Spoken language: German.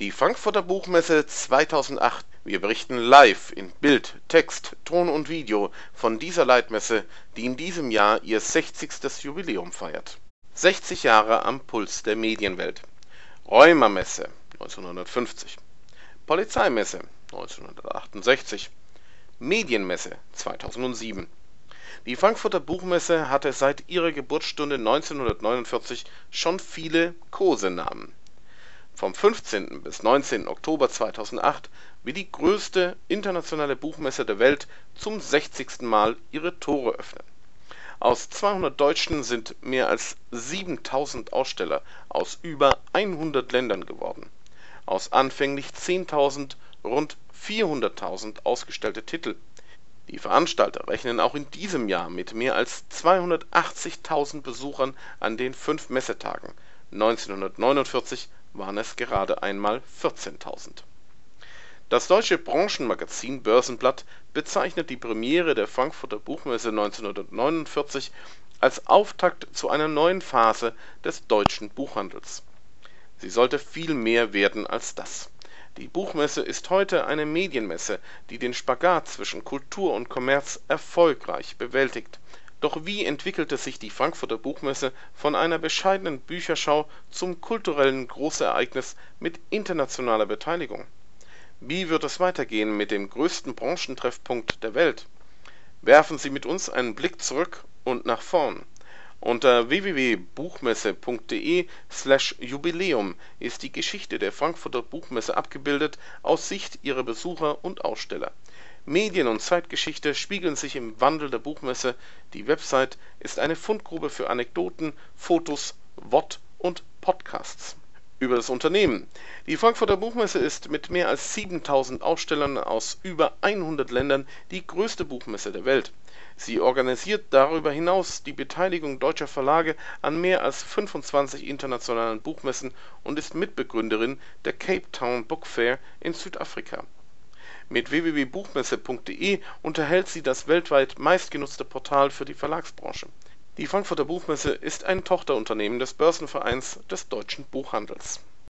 Die Frankfurter Buchmesse 2008. Wir berichten live in Bild, Text, Ton und Video von dieser Leitmesse, die in diesem Jahr ihr 60. Jubiläum feiert. 60 Jahre am Puls der Medienwelt. Rheumamesse 1950. Polizeimesse 1968. Medienmesse 2007. Die Frankfurter Buchmesse hatte seit ihrer Geburtsstunde 1949 schon viele Kosenamen. Vom 15. bis 19. Oktober 2008 wird die größte internationale Buchmesse der Welt zum 60. Mal ihre Tore öffnen. Aus 200 Deutschen sind mehr als 7000 Aussteller aus über 100 Ländern geworden. Aus anfänglich 10.000 rund 400.000 ausgestellte Titel die Veranstalter rechnen auch in diesem Jahr mit mehr als 280.000 Besuchern an den fünf Messetagen, 1949 waren es gerade einmal 14.000. Das deutsche Branchenmagazin Börsenblatt bezeichnet die Premiere der Frankfurter Buchmesse 1949 als Auftakt zu einer neuen Phase des deutschen Buchhandels. Sie sollte viel mehr werden als das die Buchmesse ist heute eine Medienmesse, die den Spagat zwischen Kultur und Kommerz erfolgreich bewältigt. Doch wie entwickelte sich die Frankfurter Buchmesse von einer bescheidenen Bücherschau zum kulturellen Großereignis mit internationaler Beteiligung? Wie wird es weitergehen mit dem größten Branchentreffpunkt der Welt? Werfen Sie mit uns einen Blick zurück und nach vorn unter www.buchmesse.de/jubiläum ist die Geschichte der Frankfurter Buchmesse abgebildet aus Sicht ihrer Besucher und Aussteller. Medien und Zeitgeschichte spiegeln sich im Wandel der Buchmesse, die Website ist eine Fundgrube für Anekdoten, Fotos, Wort und Podcasts. Über das Unternehmen: Die Frankfurter Buchmesse ist mit mehr als 7000 Ausstellern aus über 100 Ländern die größte Buchmesse der Welt Sie organisiert darüber hinaus die Beteiligung deutscher Verlage an mehr als 25 internationalen Buchmessen und ist Mitbegründerin der Cape Town Book Fair in Südafrika. Mit www.buchmesse.de unterhält sie das weltweit meistgenutzte Portal für die Verlagsbranche. Die Frankfurter Buchmesse ist ein Tochterunternehmen des Börsenvereins des deutschen Buchhandels